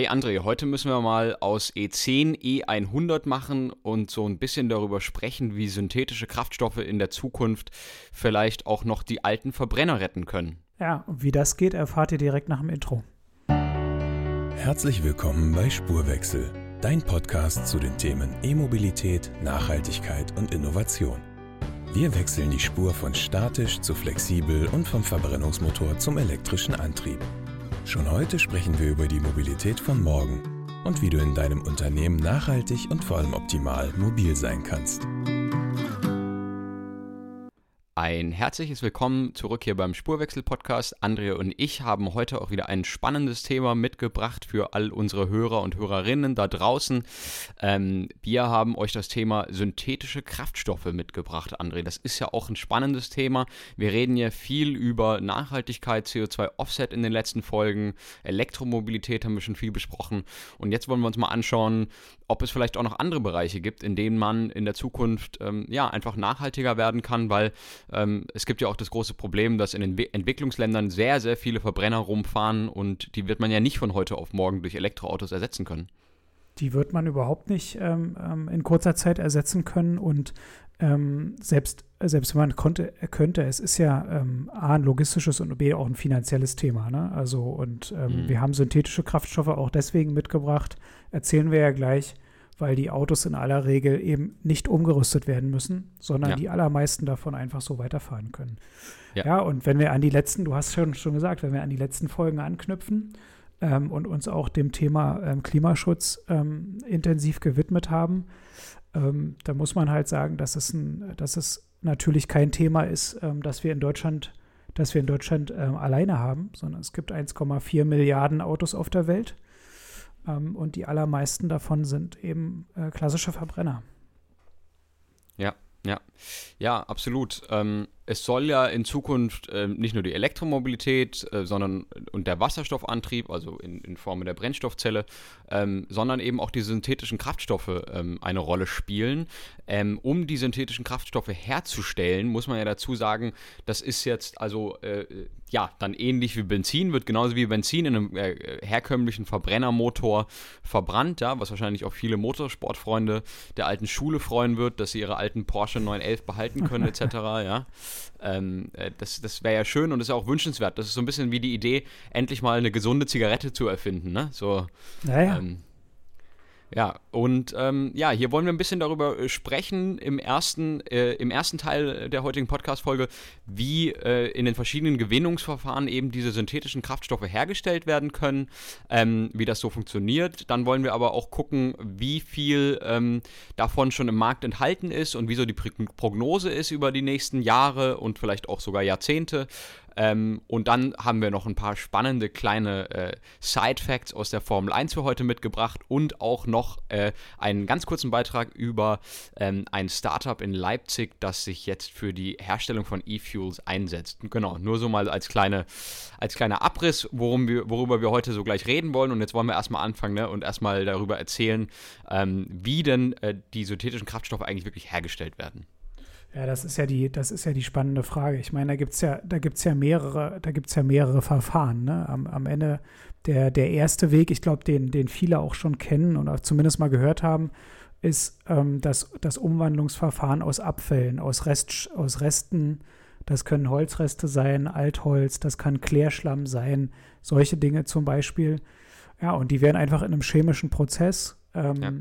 Hey André, heute müssen wir mal aus E10 E100 machen und so ein bisschen darüber sprechen, wie synthetische Kraftstoffe in der Zukunft vielleicht auch noch die alten Verbrenner retten können. Ja, und wie das geht, erfahrt ihr direkt nach dem Intro. Herzlich willkommen bei Spurwechsel, dein Podcast zu den Themen E-Mobilität, Nachhaltigkeit und Innovation. Wir wechseln die Spur von statisch zu flexibel und vom Verbrennungsmotor zum elektrischen Antrieb. Schon heute sprechen wir über die Mobilität von morgen und wie du in deinem Unternehmen nachhaltig und vor allem optimal mobil sein kannst. Ein herzliches Willkommen zurück hier beim Spurwechsel-Podcast. Andrea und ich haben heute auch wieder ein spannendes Thema mitgebracht für all unsere Hörer und Hörerinnen da draußen. Ähm, wir haben euch das Thema synthetische Kraftstoffe mitgebracht, André. Das ist ja auch ein spannendes Thema. Wir reden ja viel über Nachhaltigkeit, CO2-Offset in den letzten Folgen, Elektromobilität haben wir schon viel besprochen. Und jetzt wollen wir uns mal anschauen, ob es vielleicht auch noch andere Bereiche gibt, in denen man in der Zukunft ähm, ja einfach nachhaltiger werden kann, weil ähm, es gibt ja auch das große Problem, dass in den Entwicklungsländern sehr, sehr viele Verbrenner rumfahren und die wird man ja nicht von heute auf morgen durch Elektroautos ersetzen können. Die wird man überhaupt nicht ähm, ähm in kurzer Zeit ersetzen können und ähm, selbst, selbst wenn man konnte, könnte, es ist ja ähm, A, ein logistisches und B, auch ein finanzielles Thema. Ne? Also, und ähm, mhm. wir haben synthetische Kraftstoffe auch deswegen mitgebracht, erzählen wir ja gleich, weil die Autos in aller Regel eben nicht umgerüstet werden müssen, sondern ja. die allermeisten davon einfach so weiterfahren können. Ja. ja. und wenn wir an die letzten, du hast schon, schon gesagt, wenn wir an die letzten Folgen anknüpfen ähm, und uns auch dem Thema ähm, Klimaschutz ähm, intensiv gewidmet haben, ähm, da muss man halt sagen, dass es, ein, dass es natürlich kein Thema ist, ähm, dass wir in Deutschland dass wir in Deutschland ähm, alleine haben, sondern es gibt 1,4 Milliarden Autos auf der Welt. Ähm, und die allermeisten davon sind eben äh, klassische Verbrenner. Ja, ja, ja, absolut. Ähm, es soll ja in Zukunft äh, nicht nur die Elektromobilität, äh, sondern und der Wasserstoffantrieb, also in, in Form der Brennstoffzelle, ähm, sondern eben auch die synthetischen Kraftstoffe ähm, eine Rolle spielen. Ähm, um die synthetischen Kraftstoffe herzustellen, muss man ja dazu sagen, das ist jetzt also äh, ja dann ähnlich wie Benzin, wird genauso wie Benzin in einem äh, herkömmlichen Verbrennermotor verbrannt, ja, was wahrscheinlich auch viele Motorsportfreunde der alten Schule freuen wird, dass sie ihre alten Porsche 911 behalten können etc. ja. Ähm, äh, das das wäre ja schön und ist auch wünschenswert. Das ist so ein bisschen wie die Idee, endlich mal eine gesunde Zigarette zu erfinden. Ne? So, naja. Ähm, ja, und ähm, ja, hier wollen wir ein bisschen darüber äh, sprechen im ersten, äh, im ersten Teil der heutigen Podcast-Folge, wie äh, in den verschiedenen Gewinnungsverfahren eben diese synthetischen Kraftstoffe hergestellt werden können, ähm, wie das so funktioniert. Dann wollen wir aber auch gucken, wie viel ähm, davon schon im Markt enthalten ist und wie so die Prognose ist über die nächsten Jahre und vielleicht auch sogar Jahrzehnte. Ähm, und dann haben wir noch ein paar spannende kleine äh, Side-Facts aus der Formel 1 für heute mitgebracht und auch noch äh, einen ganz kurzen Beitrag über ähm, ein Startup in Leipzig, das sich jetzt für die Herstellung von E-Fuels einsetzt. Genau, nur so mal als, kleine, als kleiner Abriss, worum wir, worüber wir heute so gleich reden wollen. Und jetzt wollen wir erstmal anfangen ne, und erstmal darüber erzählen, ähm, wie denn äh, die synthetischen Kraftstoffe eigentlich wirklich hergestellt werden. Ja, das ist ja die, das ist ja die spannende Frage. Ich meine, da gibt es ja, da gibt's ja mehrere, da gibt's ja mehrere Verfahren. Ne? Am, am Ende der, der erste Weg, ich glaube, den, den viele auch schon kennen oder zumindest mal gehört haben, ist ähm, das, das Umwandlungsverfahren aus Abfällen, aus, Rest, aus Resten. Das können Holzreste sein, Altholz, das kann Klärschlamm sein, solche Dinge zum Beispiel. Ja, und die werden einfach in einem chemischen Prozess ähm, ja.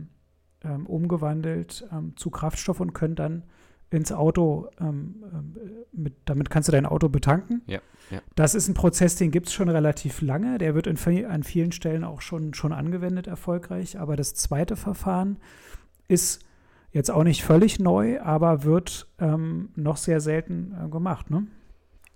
ähm, umgewandelt ähm, zu Kraftstoff und können dann ins Auto, ähm, ähm, mit, damit kannst du dein Auto betanken. Ja, ja. Das ist ein Prozess, den gibt es schon relativ lange. Der wird in, an vielen Stellen auch schon, schon angewendet erfolgreich. Aber das zweite Verfahren ist jetzt auch nicht völlig neu, aber wird ähm, noch sehr selten äh, gemacht. Ne?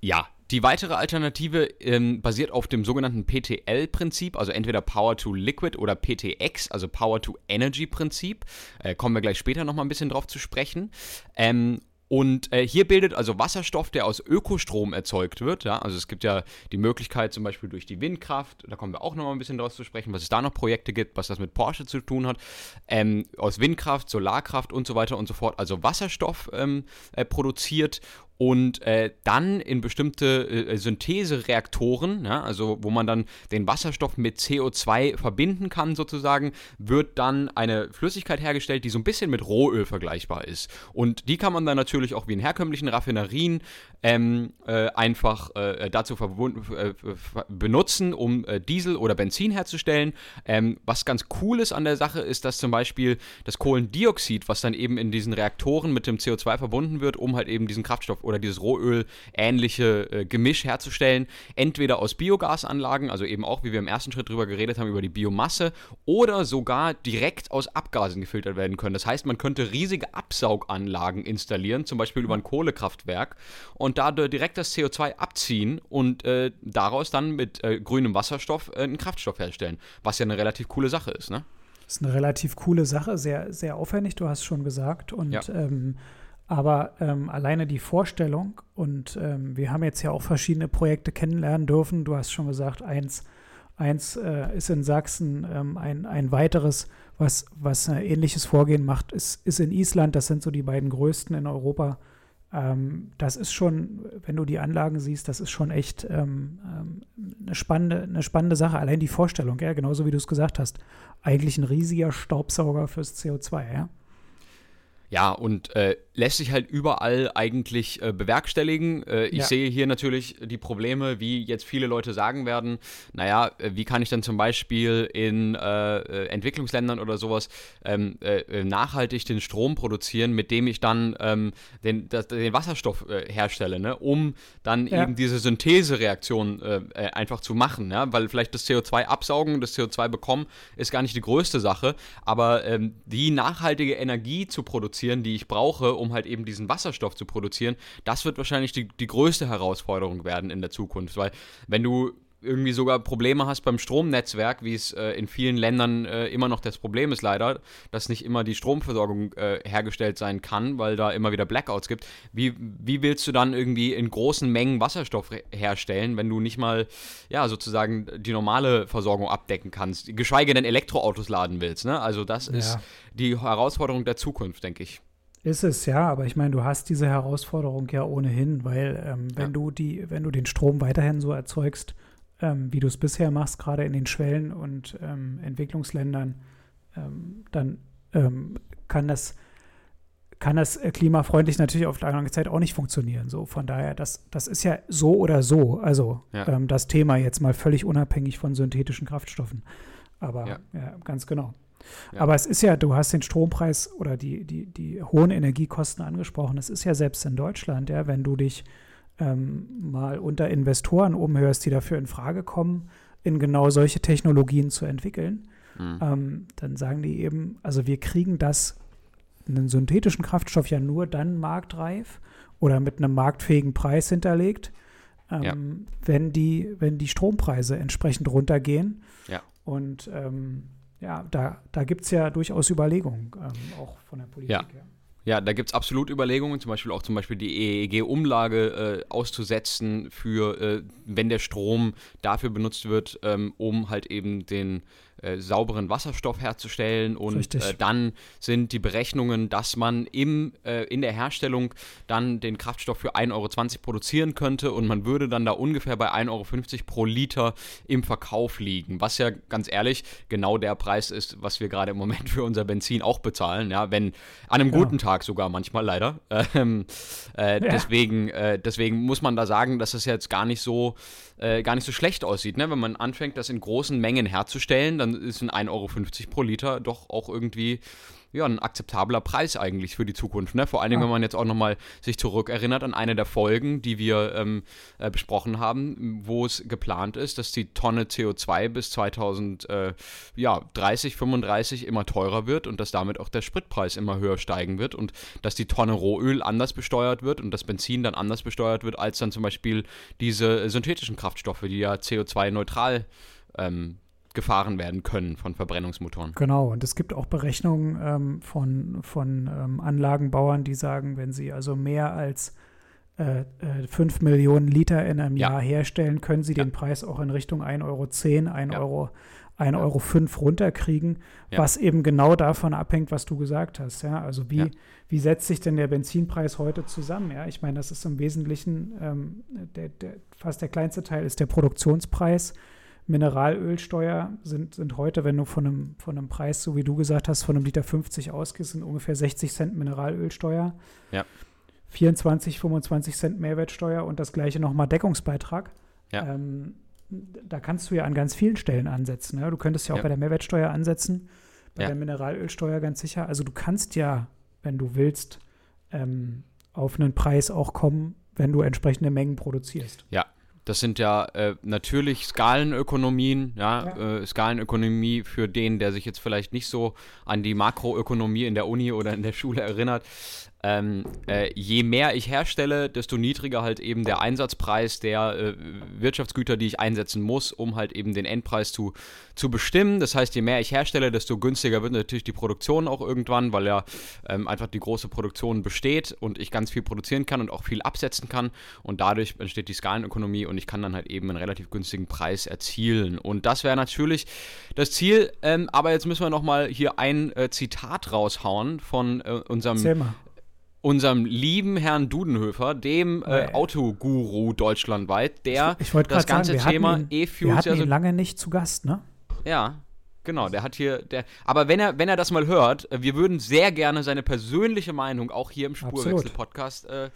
Ja, die weitere Alternative ähm, basiert auf dem sogenannten PTL-Prinzip, also entweder Power to Liquid oder PTX, also Power to Energy-Prinzip. Äh, kommen wir gleich später nochmal ein bisschen drauf zu sprechen. Ähm, und äh, hier bildet also Wasserstoff, der aus Ökostrom erzeugt wird. Ja? Also es gibt ja die Möglichkeit zum Beispiel durch die Windkraft, da kommen wir auch noch mal ein bisschen draus zu sprechen, was es da noch Projekte gibt, was das mit Porsche zu tun hat, ähm, aus Windkraft, Solarkraft und so weiter und so fort, also Wasserstoff ähm, äh, produziert und äh, dann in bestimmte äh, Synthesereaktoren, ja, also wo man dann den Wasserstoff mit CO2 verbinden kann sozusagen, wird dann eine Flüssigkeit hergestellt, die so ein bisschen mit Rohöl vergleichbar ist. Und die kann man dann natürlich auch wie in herkömmlichen Raffinerien ähm, äh, einfach äh, dazu äh, benutzen, um äh, Diesel oder Benzin herzustellen. Ähm, was ganz cool ist an der Sache, ist, dass zum Beispiel das Kohlendioxid, was dann eben in diesen Reaktoren mit dem CO2 verbunden wird, um halt eben diesen Kraftstoff oder dieses Rohöl ähnliche äh, Gemisch herzustellen, entweder aus Biogasanlagen, also eben auch, wie wir im ersten Schritt drüber geredet haben, über die Biomasse, oder sogar direkt aus Abgasen gefiltert werden können. Das heißt, man könnte riesige Absauganlagen installieren, zum Beispiel über ein Kohlekraftwerk, und da direkt das CO2 abziehen und äh, daraus dann mit äh, grünem Wasserstoff äh, einen Kraftstoff herstellen, was ja eine relativ coole Sache ist, ne? Das ist eine relativ coole Sache, sehr, sehr aufwendig, du hast schon gesagt. Und ja. ähm, aber ähm, alleine die Vorstellung, und ähm, wir haben jetzt ja auch verschiedene Projekte kennenlernen dürfen. Du hast schon gesagt, eins, eins äh, ist in Sachsen, ähm, ein, ein weiteres, was, was ein ähnliches Vorgehen macht, ist, ist in Island. Das sind so die beiden größten in Europa. Ähm, das ist schon, wenn du die Anlagen siehst, das ist schon echt ähm, ähm, eine, spannende, eine spannende Sache. Allein die Vorstellung, ja, genauso wie du es gesagt hast. Eigentlich ein riesiger Staubsauger fürs CO2, ja. Ja, und äh, lässt sich halt überall eigentlich äh, bewerkstelligen. Äh, ich ja. sehe hier natürlich die Probleme, wie jetzt viele Leute sagen werden, naja, äh, wie kann ich dann zum Beispiel in äh, äh, Entwicklungsländern oder sowas ähm, nachhaltig den Strom produzieren, mit dem ich dann ähm, den, das, den Wasserstoff herstelle, ne? um dann ja. eben diese Synthesereaktion einfach zu machen. Ja? Weil vielleicht das CO2 absaugen, das CO2 bekommen, ist gar nicht die größte Sache, aber ähm, die nachhaltige Energie zu produzieren, produzieren, die ich brauche, um halt eben diesen Wasserstoff zu produzieren, das wird wahrscheinlich die, die größte Herausforderung werden in der Zukunft. Weil wenn du irgendwie sogar Probleme hast beim Stromnetzwerk, wie es äh, in vielen Ländern äh, immer noch das Problem ist leider, dass nicht immer die Stromversorgung äh, hergestellt sein kann, weil da immer wieder Blackouts gibt. Wie, wie willst du dann irgendwie in großen Mengen Wasserstoff herstellen, wenn du nicht mal, ja, sozusagen die normale Versorgung abdecken kannst, geschweige denn Elektroautos laden willst, ne? Also das ja. ist die Herausforderung der Zukunft, denke ich. Ist es, ja, aber ich meine, du hast diese Herausforderung ja ohnehin, weil ähm, wenn ja. du die, wenn du den Strom weiterhin so erzeugst, ähm, wie du es bisher machst, gerade in den Schwellen- und ähm, Entwicklungsländern, ähm, dann ähm, kann das kann das äh, klimafreundlich natürlich auf lange Zeit auch nicht funktionieren. So, von daher, das, das ist ja so oder so. Also ja. ähm, das Thema jetzt mal völlig unabhängig von synthetischen Kraftstoffen. Aber ja, ja ganz genau. Ja. Aber es ist ja, du hast den Strompreis oder die, die, die hohen Energiekosten angesprochen. Es ist ja selbst in Deutschland, ja, wenn du dich ähm, mal unter Investoren umhörst, die dafür in Frage kommen, in genau solche Technologien zu entwickeln, mhm. ähm, dann sagen die eben, also wir kriegen das, einen synthetischen Kraftstoff ja nur dann marktreif oder mit einem marktfähigen Preis hinterlegt, ähm, ja. wenn, die, wenn die Strompreise entsprechend runtergehen. Ja. Und ähm, ja, da, da gibt es ja durchaus Überlegungen, ähm, auch von der Politik ja. her. Ja, da gibt es absolut Überlegungen, zum Beispiel auch zum Beispiel die EEG-Umlage äh, auszusetzen für, äh, wenn der Strom dafür benutzt wird, ähm, um halt eben den äh, sauberen Wasserstoff herzustellen. Und äh, dann sind die Berechnungen, dass man im, äh, in der Herstellung dann den Kraftstoff für 1,20 Euro produzieren könnte und man würde dann da ungefähr bei 1,50 Euro pro Liter im Verkauf liegen. Was ja ganz ehrlich genau der Preis ist, was wir gerade im Moment für unser Benzin auch bezahlen. Ja, wenn an einem ja. guten Tag sogar manchmal leider. Ähm, äh, ja. deswegen, äh, deswegen muss man da sagen, dass es jetzt gar nicht so gar nicht so schlecht aussieht. Ne? Wenn man anfängt, das in großen Mengen herzustellen, dann ist ein 1,50 Euro pro Liter doch auch irgendwie ja, ein akzeptabler Preis eigentlich für die Zukunft. Ne? Vor allen Dingen, ja. wenn man jetzt auch nochmal sich zurückerinnert an eine der Folgen, die wir ähm, äh, besprochen haben, wo es geplant ist, dass die Tonne CO2 bis 2030, äh, ja, 35 immer teurer wird und dass damit auch der Spritpreis immer höher steigen wird und dass die Tonne Rohöl anders besteuert wird und das Benzin dann anders besteuert wird als dann zum Beispiel diese synthetischen Kraftstoffe, die ja CO2-neutral ähm, gefahren werden können von Verbrennungsmotoren. Genau, und es gibt auch Berechnungen ähm, von, von ähm, Anlagenbauern, die sagen, wenn sie also mehr als äh, äh, 5 Millionen Liter in einem ja. Jahr herstellen, können sie ja. den Preis auch in Richtung 1,10 Euro, 1,80 ja. Euro 1,05 Euro fünf runterkriegen, Ja. was eben genau davon abhängt, was du gesagt hast. Ja? Also wie, Ja. wie setzt sich denn der Benzinpreis heute zusammen? Ja? Ich meine, das ist im Wesentlichen ähm, der, der, fast der kleinste Teil ist der Produktionspreis. Mineralölsteuer sind, sind heute, wenn du von einem, von einem Preis, so wie du gesagt hast, von einem Liter 50 ausgehst, sind ungefähr 60 Cent Mineralölsteuer. Ja. 24, 25 Cent Mehrwertsteuer und das gleiche nochmal Deckungsbeitrag. Ja. Ähm, da kannst du ja an ganz vielen Stellen ansetzen. Ja? Du könntest ja auch Ja. bei der Mehrwertsteuer ansetzen, bei Ja. der Mineralölsteuer ganz sicher. Also du kannst ja, wenn du willst, ähm, auf einen Preis auch kommen, wenn du entsprechende Mengen produzierst. Das sind ja äh, natürlich Skalenökonomien, ja, Ja. Äh, Skalenökonomie für den, der sich jetzt vielleicht nicht so an die Makroökonomie in der Uni oder in der Schule erinnert. Ähm, äh, je mehr ich herstelle, desto niedriger halt eben der Einsatzpreis der äh, Wirtschaftsgüter, die ich einsetzen muss, um halt eben den Endpreis zu, zu bestimmen. Das heißt, je mehr ich herstelle, desto günstiger wird natürlich die Produktion auch irgendwann, weil ja ähm, einfach die große Produktion besteht und ich ganz viel produzieren kann und auch viel absetzen kann und dadurch entsteht die Skalenökonomie und ich kann dann halt eben einen relativ günstigen Preis erzielen. Und das wäre natürlich das Ziel, ähm, aber jetzt müssen wir nochmal hier ein äh, Zitat raushauen von äh, unserem mal. Unserem lieben Herrn Dudenhöfer, dem äh, Äh. Autoguru deutschlandweit, der Ich wollte das ganze sagen, Thema ihn, wir E-Fuels hatten ja ihn so lange nicht zu Gast, ne? ja, genau, der hat hier, der, aber wenn er, wenn er das mal hört, äh, wir würden sehr gerne seine persönliche Meinung auch hier im. Spurwechsel-Podcast äh,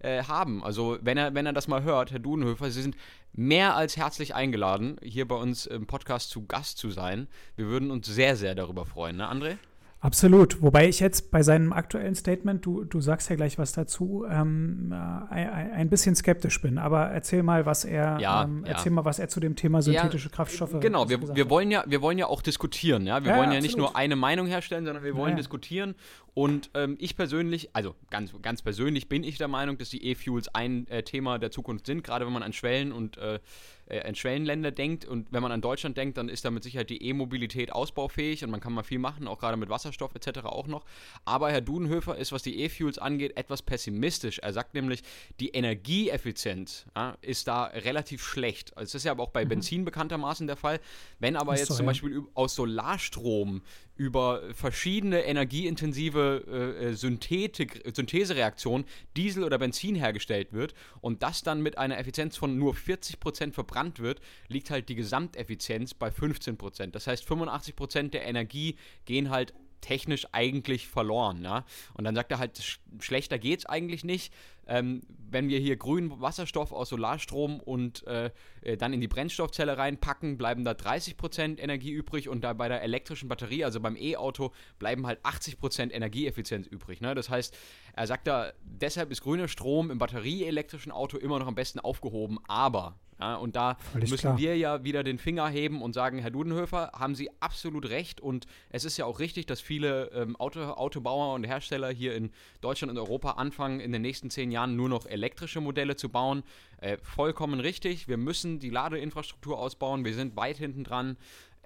äh, haben. Also wenn er, wenn er das mal hört, Herr Dudenhöfer, Sie sind mehr als herzlich eingeladen, hier bei uns im Podcast zu Gast zu sein. Wir würden uns sehr, sehr darüber freuen, ne, André? Absolut. Wobei ich jetzt bei seinem aktuellen Statement, du, du sagst ja gleich was dazu, ähm, äh, ein, ein bisschen skeptisch bin. Aber erzähl mal, was er, Ja, ähm, ja. erzähl mal, was er zu dem Thema synthetische Kraftstoffe Genau, wir, wir, wollen ja, wir wollen ja auch diskutieren, ja. Wir Ja, wollen ja, ja nicht absolut. nur eine Meinung herstellen, sondern wir wollen Ja, ja. diskutieren. Und ähm, ich persönlich, also ganz, ganz persönlich bin ich der Meinung, dass die E-Fuels ein äh, Thema der Zukunft sind, gerade wenn man an Schwellen und äh, äh, an Schwellenländer denkt und wenn man an Deutschland denkt, dann ist da mit Sicherheit die E-Mobilität ausbaufähig und man kann mal viel machen, auch gerade mit Wasserstoff etc. auch noch. Aber Herr Dudenhöfer ist, was die E-Fuels angeht, etwas pessimistisch. Er sagt nämlich, die Energieeffizienz ja, ist da relativ schlecht. Also das ist ja aber auch bei Benzin bekanntermaßen der Fall. Wenn aber jetzt so, zum. Beispiel aus Solarstrom über verschiedene energieintensive äh, äh, Synthetik, Synthesereaktionen Diesel oder Benzin hergestellt wird und das dann mit einer Effizienz von nur 40% verbrannt wird, liegt halt die Gesamteffizienz bei 15%. Das heißt, 85% der Energie gehen halt technisch eigentlich verloren. Ja? Und dann sagt er halt, sch schlechter geht's eigentlich nicht. Ähm, wenn wir hier grünen Wasserstoff aus Solarstrom und äh, äh, dann in die Brennstoffzelle reinpacken, bleiben da 30% Energie übrig und da bei der elektrischen Batterie, also beim E-Auto, bleiben halt 80% Energieeffizienz übrig. Ne? Das heißt, er sagt da, deshalb ist grüner Strom im batterieelektrischen Auto immer noch am besten aufgehoben, aber, ja, und da Völlig müssen klar. wir ja wieder den Finger heben und sagen, Herr Dudenhöfer, haben Sie absolut recht und es ist ja auch richtig, dass viele ähm, Auto, Autobauer und Hersteller hier in Deutschland und Europa anfangen, in den nächsten zehn Jahren nur noch elektrische Modelle zu bauen. Äh, vollkommen richtig. Wir müssen die Ladeinfrastruktur ausbauen. Wir sind weit hinten dran.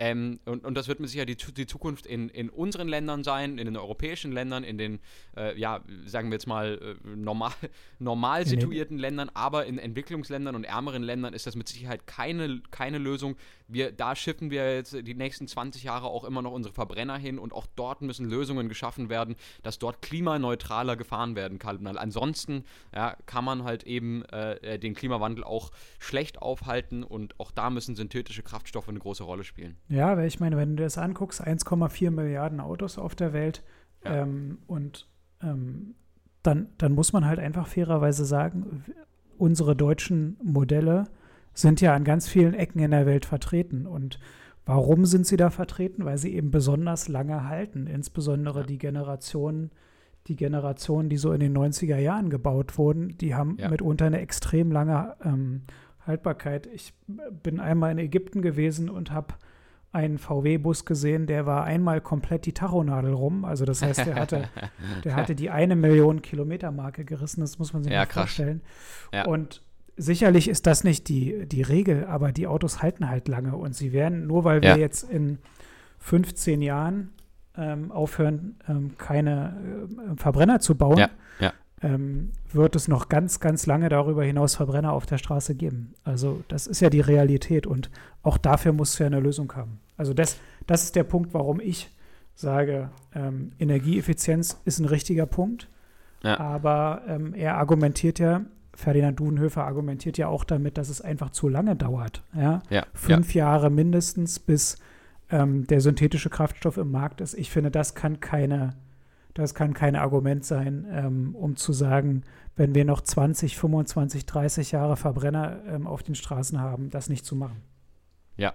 Ähm, und, und das wird mit Sicherheit die, die Zukunft in, in unseren Ländern sein, in den europäischen Ländern, in den, äh, ja, sagen wir jetzt mal, äh, normal, normal situierten Ländern, aber in Entwicklungsländern und ärmeren Ländern ist das mit Sicherheit keine, keine Lösung. Wir, da schiffen wir jetzt die nächsten 20 Jahre auch immer noch unsere Verbrenner hin und auch dort müssen Lösungen geschaffen werden, dass dort klimaneutraler gefahren werden kann. Weil ansonsten ja, kann man halt eben äh, den Klimawandel auch schlecht aufhalten und auch da müssen synthetische Kraftstoffe eine große Rolle spielen. Ja, weil ich meine, wenn du das anguckst, 1,4 Milliarden Autos auf der Welt Ja. ähm, und ähm, dann, dann muss man halt einfach fairerweise sagen, unsere deutschen Modelle sind ja an ganz vielen Ecken in der Welt vertreten. Und warum sind sie da vertreten? Weil sie eben besonders lange halten, insbesondere Ja. die Generationen, die Generationen, die so in den 90er Jahren gebaut wurden, die haben Ja. mitunter eine extrem lange ähm, Haltbarkeit. Ich bin einmal in Ägypten gewesen und habe einen VW-Bus gesehen, der war einmal komplett die Tachonadel rum. Also das heißt, der hatte, der hatte die eine Million Kilometer Marke gerissen. Das muss man sich Ja, mal krass. vorstellen. Ja. Und sicherlich ist das nicht die, die Regel, aber die Autos halten halt lange und sie werden, nur weil wir Ja. jetzt in 15 Jahren ähm, aufhören, ähm, keine äh, Verbrenner zu bauen, Ja, ja. Ähm, wird es noch ganz, ganz lange darüber hinaus Verbrenner auf der Straße geben. Also das ist ja die Realität und auch dafür muss es ja eine Lösung haben. Also das, das ist der Punkt, warum ich sage, ähm, Energieeffizienz ist ein richtiger Punkt. Ja. Aber ähm, er argumentiert ja, Ferdinand Dudenhöfer argumentiert ja auch damit, dass es einfach zu lange dauert. Ja? ja Fünf ja. Jahre mindestens, bis ähm, der synthetische Kraftstoff im Markt ist. Ich finde, das kann keine, das kann kein Argument sein, ähm, um zu sagen, wenn wir noch 20, 25, 30 Jahre Verbrenner ähm, auf den Straßen haben, das nicht zu machen. Ja,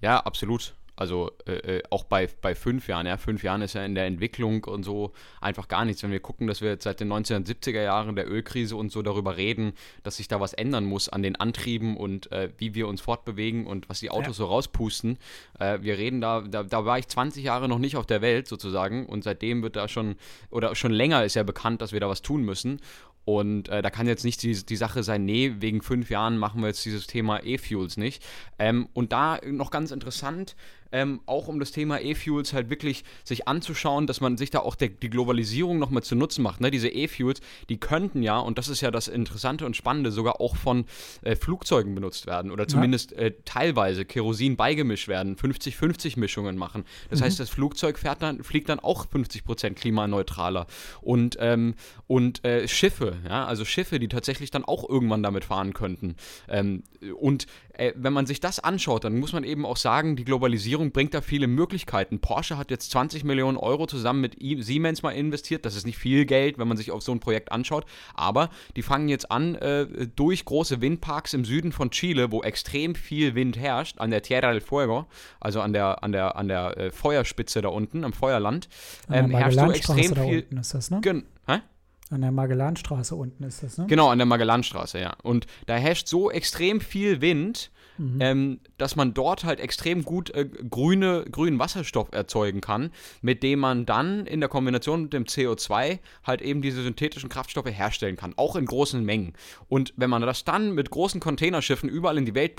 ja, absolut. Also äh, äh, auch bei, bei fünf Jahren, ja, fünf Jahren ist ja in der Entwicklung und so einfach gar nichts. Wenn wir gucken, dass wir jetzt seit den 1970er Jahren der Ölkrise und so darüber reden, dass sich da was ändern muss an den Antrieben und äh, wie wir uns fortbewegen und was die Autos ja. so rauspusten. Äh, wir reden da, da, da war ich 20 Jahre noch nicht auf der Welt sozusagen und seitdem wird da schon, oder schon länger ist ja bekannt, dass wir da was tun müssen. Und äh, da kann jetzt nicht die, die Sache sein, nee, wegen fünf Jahren machen wir jetzt dieses Thema E-Fuels nicht. Ähm, und da noch ganz interessant, ähm, auch um das Thema E-Fuels halt wirklich sich anzuschauen, dass man sich da auch der, die Globalisierung nochmal zu Nutzen macht. Ne? Diese E-Fuels, die könnten ja, und das ist ja das Interessante und Spannende, sogar auch von äh, Flugzeugen benutzt werden oder zumindest ja. äh, teilweise Kerosin beigemischt werden, 50-50 Mischungen machen. Das mhm. heißt, das Flugzeug fährt dann, fliegt dann auch 50% klimaneutraler. Und, ähm, und äh, Schiffe, ja, also Schiffe, die tatsächlich dann auch irgendwann damit fahren könnten. Ähm, und äh, wenn man sich das anschaut, dann muss man eben auch sagen, die Globalisierung bringt da viele Möglichkeiten. Porsche hat jetzt 20 Millionen Euro zusammen mit Siemens mal investiert. Das ist nicht viel Geld, wenn man sich auf so ein Projekt anschaut. Aber die fangen jetzt an, äh, durch große Windparks im Süden von Chile, wo extrem viel Wind herrscht, an der Tierra del Fuego, also an der, an der, an der äh, Feuerspitze da unten, am Feuerland, ähm, herrscht so extrem viel. Unten ist das, ne? An der Magellanstraße unten ist das, ne? Genau, an der Magellanstraße, ja. Und da herrscht so extrem viel Wind, mhm. ähm, dass man dort halt extrem gut äh, grüne, grünen Wasserstoff erzeugen kann, mit dem man dann in der Kombination mit dem CO2 halt eben diese synthetischen Kraftstoffe herstellen kann, auch in großen Mengen. Und wenn man das dann mit großen Containerschiffen überall in die Welt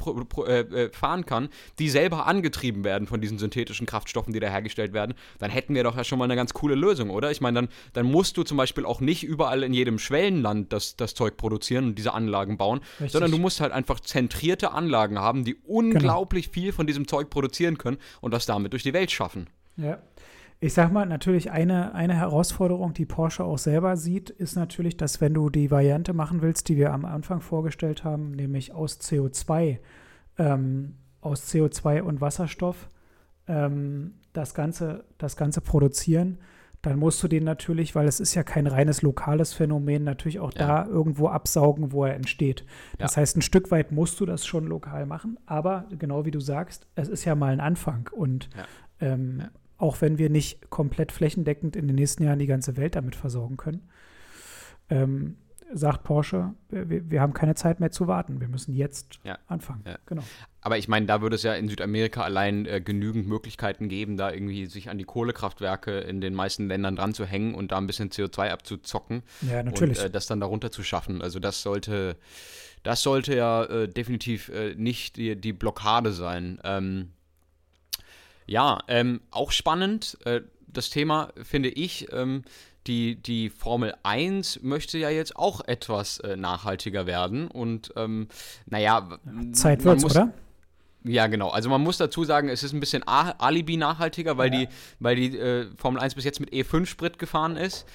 äh, äh, fahren kann, die selber angetrieben werden von diesen synthetischen Kraftstoffen, die da hergestellt werden, dann hätten wir doch ja schon mal eine ganz coole Lösung, oder? Ich meine, dann, dann musst du zum Beispiel auch nicht überall in jedem Schwellenland das, das Zeug produzieren und diese Anlagen bauen, Richtig. sondern du musst halt einfach zentrierte Anlagen haben, haben, die unglaublich genau. viel von diesem Zeug produzieren können und das damit durch die Welt schaffen. Ja. Ich sag mal, natürlich eine, eine Herausforderung, die Porsche auch selber sieht, ist natürlich, dass wenn du die Variante machen willst, die wir am Anfang vorgestellt haben, nämlich aus CO2, ähm, aus CO2 und Wasserstoff, ähm, das, Ganze, das Ganze produzieren, dann musst du den natürlich, weil es ist ja kein reines lokales Phänomen, natürlich auch ja. da irgendwo absaugen, wo er entsteht. Das ja. heißt, ein Stück weit musst du das schon lokal machen, aber genau wie du sagst, es ist ja mal ein Anfang und. Ähm, auch wenn wir nicht komplett flächendeckend in den nächsten Jahren die ganze Welt damit versorgen können, ähm, sagt Porsche, wir, wir, haben keine Zeit mehr zu warten. Wir müssen jetzt ja. anfangen. Ja. Genau. Aber ich meine, da würde es ja in Südamerika allein äh, genügend Möglichkeiten geben, da irgendwie sich an die Kohlekraftwerke in den meisten Ländern dran zu hängen und da ein bisschen CO2 abzuzocken. Ja, natürlich. Und äh, das dann darunter zu schaffen. Also das sollte, das sollte ja äh, definitiv äh, nicht die, die, Blockade sein. Ähm, ja, ähm, auch spannend, äh, das Thema finde ich. Ähm, die, die Formel 1 möchte ja jetzt auch etwas äh, nachhaltiger werden. Und ähm, naja, Zeit wird's, muss, oder? Ja, genau. Also man muss dazu sagen, es ist ein bisschen Alibi nachhaltiger, weil ja. die, weil die äh, Formel 1 bis jetzt mit E5-Sprit gefahren ist.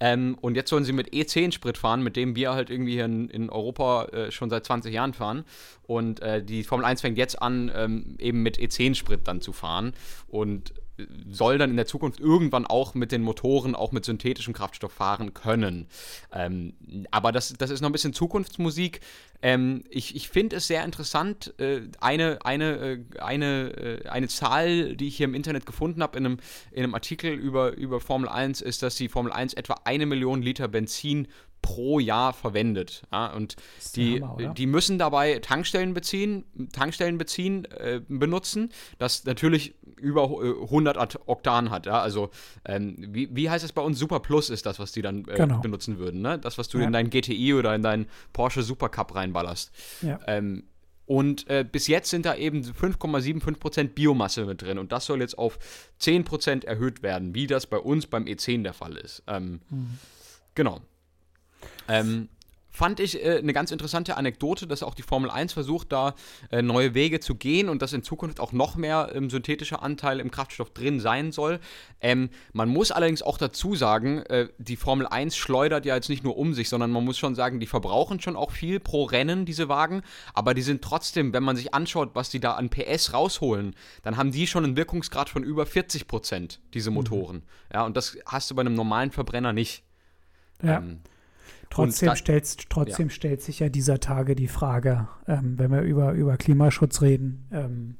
Ähm, und jetzt sollen sie mit E10-Sprit fahren, mit dem wir halt irgendwie hier in, in Europa äh, schon seit 20 Jahren fahren. Und äh, die Formel 1 fängt jetzt an, ähm, eben mit E10-Sprit dann zu fahren. Und soll dann in der Zukunft irgendwann auch mit den Motoren, auch mit synthetischem Kraftstoff fahren können. Ähm, aber das, das ist noch ein bisschen Zukunftsmusik. Ähm, ich ich finde es sehr interessant. Äh, eine, eine, äh, eine, äh, eine Zahl, die ich hier im Internet gefunden habe, in einem, in einem Artikel über, über Formel 1, ist, dass die Formel 1 etwa eine Million Liter Benzin pro Jahr verwendet. Ja, und die, Hammer, die müssen dabei Tankstellen beziehen, Tankstellen beziehen, äh, benutzen, das natürlich über 100 äh, Oktan hat. Ja? Also, ähm, wie, wie heißt es bei uns? Super Plus ist das, was die dann äh, genau. benutzen würden. Ne? Das, was du ja. in deinen GTI oder in deinen Porsche Supercup reinballerst. Ja. Ähm, und äh, bis jetzt sind da eben 5,75% Biomasse mit drin. Und das soll jetzt auf 10% erhöht werden, wie das bei uns beim E10 der Fall ist. Ähm, mhm. Genau. Ähm, fand ich äh, eine ganz interessante Anekdote, dass auch die Formel 1 versucht, da äh, neue Wege zu gehen und dass in Zukunft auch noch mehr ähm, synthetischer Anteil im Kraftstoff drin sein soll. Ähm, man muss allerdings auch dazu sagen, äh, die Formel 1 schleudert ja jetzt nicht nur um sich, sondern man muss schon sagen, die verbrauchen schon auch viel pro Rennen, diese Wagen, aber die sind trotzdem, wenn man sich anschaut, was die da an PS rausholen, dann haben die schon einen Wirkungsgrad von über 40 Prozent, diese mhm. Motoren. Mhm. Ja, und das hast du bei einem normalen Verbrenner nicht. Ja. Ähm, Trotzdem, da, stellt, trotzdem ja. stellt sich ja dieser Tage die Frage, ähm, wenn wir über, über Klimaschutz reden, ähm,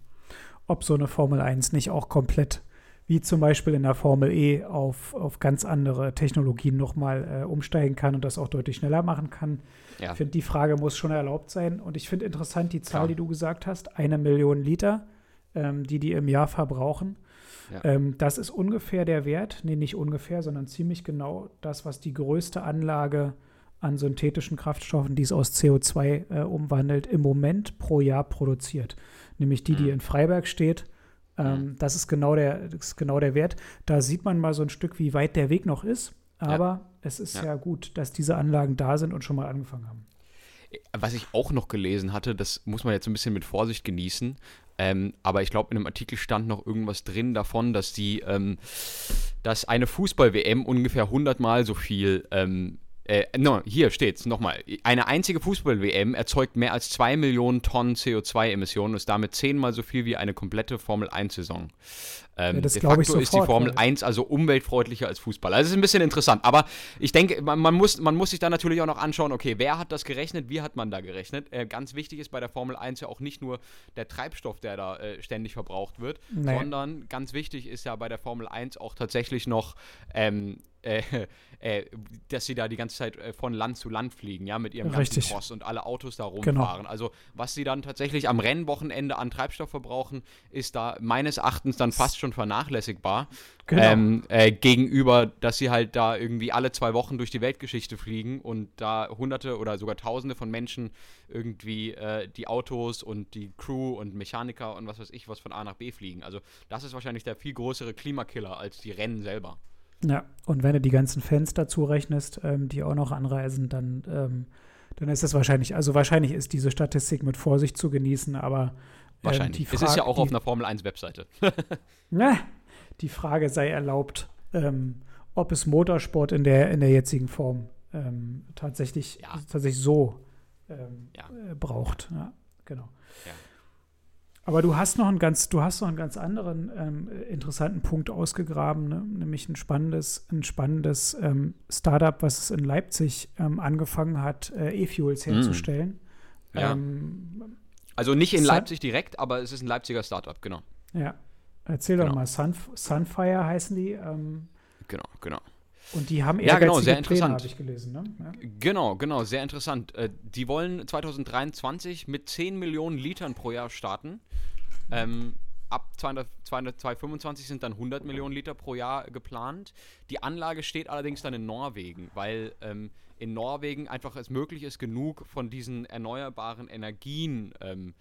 ob so eine Formel 1 nicht auch komplett, wie zum Beispiel in der Formel E, auf, auf ganz andere Technologien nochmal äh, umsteigen kann und das auch deutlich schneller machen kann. Ja. Ich finde, die Frage muss schon erlaubt sein. Und ich finde interessant die Zahl, Klar. die du gesagt hast, eine Million Liter, ähm, die die im Jahr verbrauchen. Ja. Ähm, das ist ungefähr der Wert, nee, nicht ungefähr, sondern ziemlich genau das, was die größte Anlage an synthetischen Kraftstoffen, die es aus CO2 äh, umwandelt, im Moment pro Jahr produziert. Nämlich die, die mhm. in Freiberg steht. Ähm, mhm. das, ist genau der, das ist genau der Wert. Da sieht man mal so ein Stück, wie weit der Weg noch ist. Aber ja. es ist ja. ja gut, dass diese Anlagen da sind und schon mal angefangen haben. Was ich auch noch gelesen hatte, das muss man jetzt ein bisschen mit Vorsicht genießen, ähm, aber ich glaube, in einem Artikel stand noch irgendwas drin davon, dass die, ähm, dass eine Fußball-WM ungefähr 100 Mal so viel ähm, äh, no, hier steht's nochmal. Eine einzige Fußball-WM erzeugt mehr als 2 Millionen Tonnen CO2-Emissionen und ist damit zehnmal so viel wie eine komplette Formel-1-Saison. Ähm, ja, das de facto ich sofort, ist die Formel ja. 1 also umweltfreundlicher als Fußball. Also ist ein bisschen interessant. Aber ich denke, man, man, muss, man muss sich da natürlich auch noch anschauen, okay, wer hat das gerechnet, wie hat man da gerechnet? Äh, ganz wichtig ist bei der Formel 1 ja auch nicht nur der Treibstoff, der da äh, ständig verbraucht wird, nee. sondern ganz wichtig ist ja bei der Formel 1 auch tatsächlich noch ähm, äh, äh, dass sie da die ganze Zeit äh, von Land zu Land fliegen, ja, mit ihrem ganzen Richtig. Cross und alle Autos da rumfahren. Genau. Also was sie dann tatsächlich am Rennwochenende an Treibstoff verbrauchen, ist da meines Erachtens dann fast schon vernachlässigbar. Genau. Ähm, äh, gegenüber, dass sie halt da irgendwie alle zwei Wochen durch die Weltgeschichte fliegen und da hunderte oder sogar tausende von Menschen irgendwie äh, die Autos und die Crew und Mechaniker und was weiß ich was von A nach B fliegen. Also das ist wahrscheinlich der viel größere Klimakiller als die Rennen selber. Ja, und wenn du die ganzen Fans dazu rechnest, ähm, die auch noch anreisen, dann, ähm, dann ist das wahrscheinlich, also wahrscheinlich ist diese Statistik mit Vorsicht zu genießen, aber ähm, wahrscheinlich. es ist ja auch die, auf einer Formel 1 Webseite. na, die Frage sei erlaubt, ähm, ob es Motorsport in der, in der jetzigen Form ähm, tatsächlich, ja. tatsächlich so ähm, ja. äh, braucht. Ja, genau. Ja. Aber du hast noch einen ganz, du hast noch einen ganz anderen ähm, interessanten Punkt ausgegraben, ne? nämlich ein spannendes, ein spannendes ähm, Startup, was es in Leipzig ähm, angefangen hat, äh, E-Fuels mhm. herzustellen. Mm. Ja. also nicht in Leipzig direkt, aber es ist ein Leipziger Startup, genau. Ja. Erzähl genau. doch mal, Sunf Sunfire heißen die. Ähm, genau, genau. Und die haben ja, genau, sehr interessant. habe ich gelesen. Ne? Ja. Genau, genau, sehr interessant. Äh, die wollen 2023 mit 10 Millionen Litern pro Jahr starten. Ähm, ab 200, 200, 225 sind dann 100 Millionen Liter pro Jahr geplant. Die Anlage steht allerdings dann in Norwegen, weil ähm, in Norwegen einfach es möglich ist, genug von diesen erneuerbaren Energien ähm,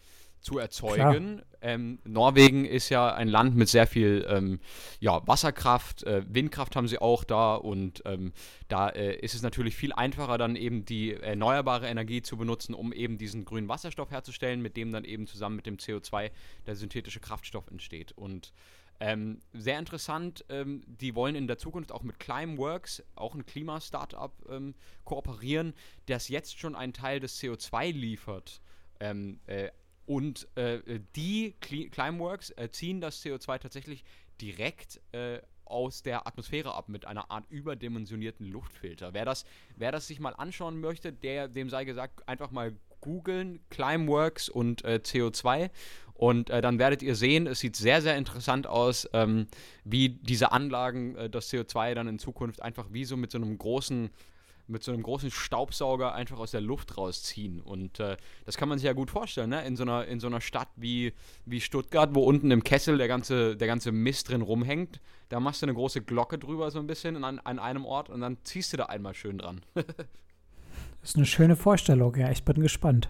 zu erzeugen. Ähm, Norwegen ist ja ein Land mit sehr viel ähm, ja, Wasserkraft, äh, Windkraft haben sie auch da und ähm, da äh, ist es natürlich viel einfacher, dann eben die erneuerbare Energie zu benutzen, um eben diesen grünen Wasserstoff herzustellen, mit dem dann eben zusammen mit dem CO2 der synthetische Kraftstoff entsteht. Und ähm, sehr interessant, ähm, die wollen in der Zukunft auch mit Climeworks, auch ein Klima-Startup, ähm, kooperieren, das jetzt schon einen Teil des CO2 liefert. Ähm, äh, und äh, die Climeworks äh, ziehen das CO2 tatsächlich direkt äh, aus der Atmosphäre ab mit einer Art überdimensionierten Luftfilter. Wer das, wer das sich mal anschauen möchte, der, dem sei gesagt, einfach mal googeln, Climeworks und äh, CO2 und äh, dann werdet ihr sehen, es sieht sehr, sehr interessant aus, ähm, wie diese Anlagen äh, das CO2 dann in Zukunft einfach wie so mit so einem großen mit so einem großen Staubsauger einfach aus der Luft rausziehen. Und äh, das kann man sich ja gut vorstellen, ne? In so einer, in so einer Stadt wie, wie Stuttgart, wo unten im Kessel der ganze, der ganze Mist drin rumhängt. Da machst du eine große Glocke drüber, so ein bisschen an, an einem Ort und dann ziehst du da einmal schön dran. das ist eine schöne Vorstellung, ja. Ich bin gespannt.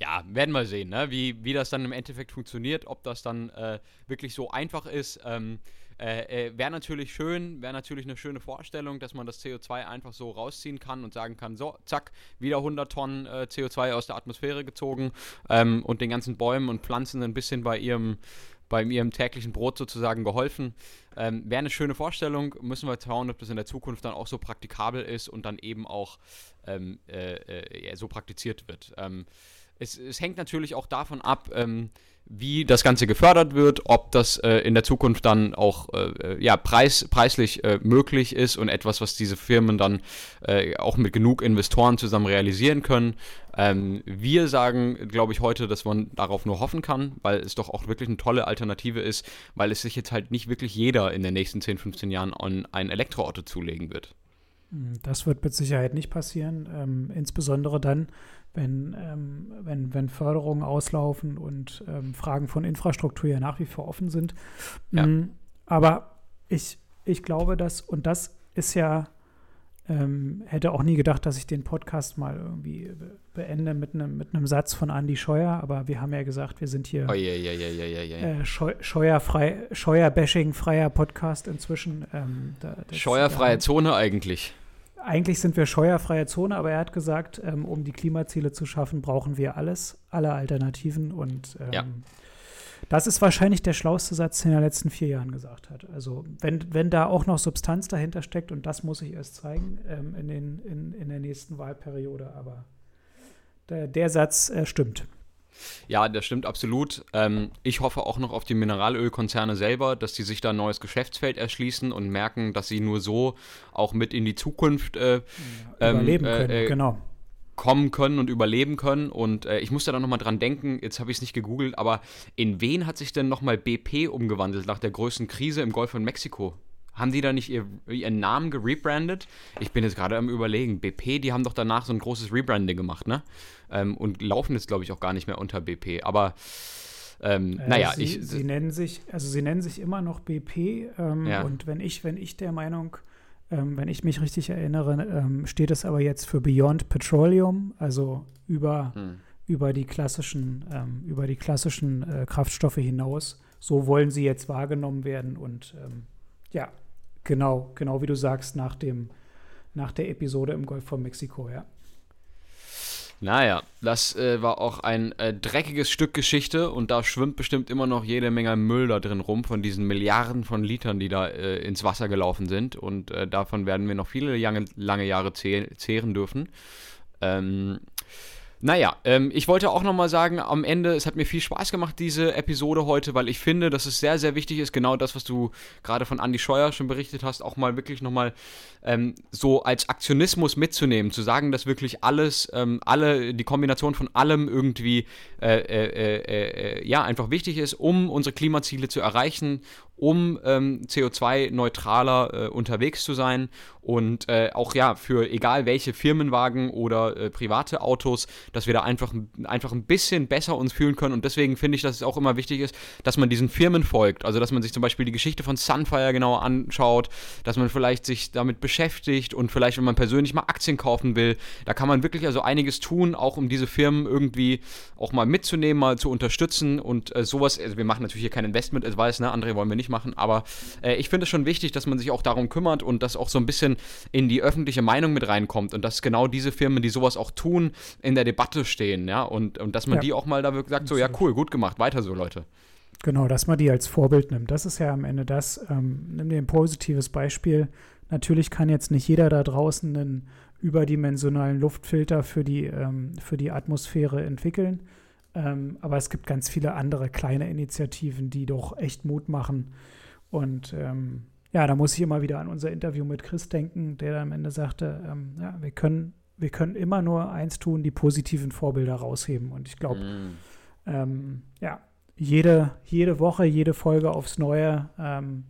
ja, werden wir sehen, ne? wie, wie das dann im Endeffekt funktioniert, ob das dann äh, wirklich so einfach ist. Ähm, äh, äh, wäre natürlich schön, wäre natürlich eine schöne Vorstellung, dass man das CO2 einfach so rausziehen kann und sagen kann, so, zack, wieder 100 Tonnen äh, CO2 aus der Atmosphäre gezogen ähm, und den ganzen Bäumen und Pflanzen ein bisschen bei ihrem bei ihrem täglichen Brot sozusagen geholfen. Ähm, Wäre eine schöne Vorstellung. Müssen wir schauen, ob das in der Zukunft dann auch so praktikabel ist und dann eben auch ähm, äh, äh, so praktiziert wird. Ähm, es, es, hängt natürlich auch davon ab, ähm, wie das Ganze gefördert wird, ob das äh, in der Zukunft dann auch äh, ja, preis, preislich äh, möglich ist und etwas, was diese Firmen dann äh, auch mit genug Investoren zusammen realisieren können. Ähm, wir sagen, glaube ich, heute, dass man darauf nur hoffen kann, weil es doch auch wirklich eine tolle Alternative ist, weil es sich jetzt halt nicht wirklich jeder in den nächsten 10, 15 Jahren an ein Elektroauto zulegen wird. Das wird mit Sicherheit nicht passieren, ähm, insbesondere dann, wenn, ähm, wenn, wenn Förderungen auslaufen und ähm, Fragen von Infrastruktur ja nach wie vor offen sind. Ja. Mm, aber ich, ich glaube, dass, und das ist ja, ähm, hätte auch nie gedacht, dass ich den Podcast mal irgendwie beende mit einem mit Satz von Andy Scheuer, aber wir haben ja gesagt, wir sind hier oh, yeah, yeah, yeah, äh, Scheuerfrei, Scheuerbashing freier Podcast inzwischen. Ähm, da, Scheuerfreie Zone eigentlich eigentlich sind wir scheuerfreie Zone, aber er hat gesagt, ähm, um die Klimaziele zu schaffen, brauchen wir alles, alle Alternativen. Und ähm, ja. das ist wahrscheinlich der schlauste Satz, den er in den letzten vier Jahren gesagt hat. Also wenn, wenn da auch noch Substanz dahinter steckt, und das muss ich erst zeigen ähm, in, den, in, in der nächsten Wahlperiode, aber der, der Satz äh, stimmt. Ja, das stimmt absolut. Ähm, ich hoffe auch noch auf die Mineralölkonzerne selber, dass die sich da ein neues Geschäftsfeld erschließen und merken, dass sie nur so auch mit in die Zukunft äh, ja, überleben ähm, können, äh, genau kommen können und überleben können. Und äh, ich musste da nochmal dran denken, jetzt habe ich es nicht gegoogelt, aber in wen hat sich denn nochmal BP umgewandelt nach der größten Krise im Golf von Mexiko? Haben die da nicht ihr, ihren Namen gerebrandet? Ich bin jetzt gerade am überlegen. BP, die haben doch danach so ein großes Rebranding gemacht, ne? Ähm, und laufen jetzt, glaube ich, auch gar nicht mehr unter BP. Aber ähm, äh, naja, sie, ich. Sie nennen sich, also sie nennen sich immer noch BP. Ähm, ja. Und wenn ich, wenn ich der Meinung, ähm, wenn ich mich richtig erinnere, ähm, steht es aber jetzt für Beyond Petroleum, also über, hm. über die klassischen, ähm, über die klassischen äh, Kraftstoffe hinaus. So wollen sie jetzt wahrgenommen werden und ja, Genau, genau wie du sagst, nach, dem, nach der Episode im Golf von Mexiko, ja. Naja, das äh, war auch ein äh, dreckiges Stück Geschichte und da schwimmt bestimmt immer noch jede Menge Müll da drin rum von diesen Milliarden von Litern, die da äh, ins Wasser gelaufen sind und äh, davon werden wir noch viele lange, lange Jahre zehren dürfen. Ähm, naja, ähm, ich wollte auch nochmal sagen, am Ende, es hat mir viel Spaß gemacht, diese Episode heute, weil ich finde, dass es sehr, sehr wichtig ist, genau das, was du gerade von Andy Scheuer schon berichtet hast, auch mal wirklich nochmal ähm, so als Aktionismus mitzunehmen, zu sagen, dass wirklich alles, ähm, alle, die Kombination von allem irgendwie, äh, äh, äh, äh ja, einfach wichtig ist, um unsere Klimaziele zu erreichen, um ähm, CO2-neutraler äh, unterwegs zu sein. Und äh, auch ja für egal welche Firmenwagen oder äh, private Autos, dass wir da einfach, einfach ein bisschen besser uns fühlen können. Und deswegen finde ich, dass es auch immer wichtig ist, dass man diesen Firmen folgt, also dass man sich zum Beispiel die Geschichte von Sunfire genauer anschaut, dass man vielleicht sich damit beschäftigt und vielleicht, wenn man persönlich mal Aktien kaufen will, da kann man wirklich also einiges tun, auch um diese Firmen irgendwie auch mal mitzunehmen, mal zu unterstützen. Und äh, sowas, also wir machen natürlich hier kein Investment, es weiß, ne, André wollen wir nicht nicht machen, aber äh, ich finde es schon wichtig, dass man sich auch darum kümmert und dass auch so ein bisschen in die öffentliche Meinung mit reinkommt und dass genau diese Firmen, die sowas auch tun, in der Debatte stehen, ja, und, und dass man ja. die auch mal da wirklich sagt, so, ja, cool, gut gemacht, weiter so, Leute. Genau, dass man die als Vorbild nimmt. Das ist ja am Ende das. Ähm, nimm dir ein positives Beispiel. Natürlich kann jetzt nicht jeder da draußen einen überdimensionalen Luftfilter für die, ähm, für die Atmosphäre entwickeln. Ähm, aber es gibt ganz viele andere kleine Initiativen, die doch echt Mut machen. Und ähm, ja, da muss ich immer wieder an unser Interview mit Chris denken, der dann am Ende sagte, ähm, ja, wir können, wir können immer nur eins tun, die positiven Vorbilder rausheben. Und ich glaube, mm. ja, jede, jede Woche, jede Folge aufs Neue ähm,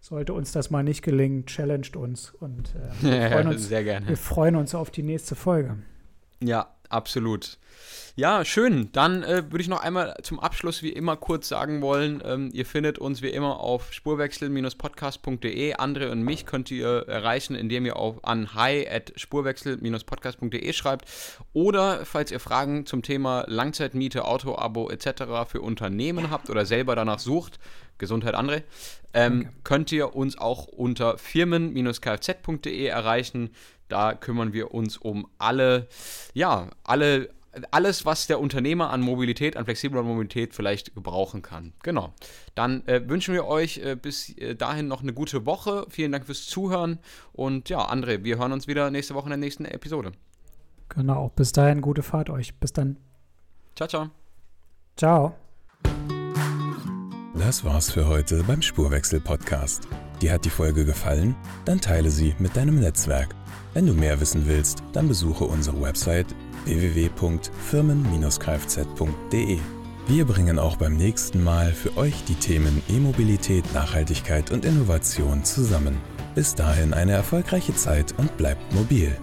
sollte uns das mal nicht gelingen, challenged uns. Und äh, wir, freuen uns, sehr gerne. wir freuen uns auf die nächste Folge. Ja, absolut. Ja, schön. Dann äh, würde ich noch einmal zum Abschluss wie immer kurz sagen wollen, ähm, ihr findet uns wie immer auf spurwechsel-podcast.de. Andre und mich könnt ihr erreichen, indem ihr auf an hi at spurwechsel-podcast.de schreibt. Oder falls ihr Fragen zum Thema Langzeitmiete, Auto-Abo etc. für Unternehmen habt oder selber danach sucht, Gesundheit Andre, ähm, könnt ihr uns auch unter firmen-kfz.de erreichen. Da kümmern wir uns um alle, ja, alle alles, was der Unternehmer an Mobilität, an flexibler Mobilität vielleicht gebrauchen kann. Genau. Dann äh, wünschen wir euch äh, bis äh, dahin noch eine gute Woche. Vielen Dank fürs Zuhören. Und ja, André, wir hören uns wieder nächste Woche in der nächsten Episode. Genau. Bis dahin, gute Fahrt euch. Bis dann. Ciao, ciao. Ciao. Das war's für heute beim Spurwechsel-Podcast. Dir hat die Folge gefallen? Dann teile sie mit deinem Netzwerk. Wenn du mehr wissen willst, dann besuche unsere Website www.firmen-kfz.de. Wir bringen auch beim nächsten Mal für euch die Themen E-Mobilität, Nachhaltigkeit und Innovation zusammen. Bis dahin eine erfolgreiche Zeit und bleibt mobil.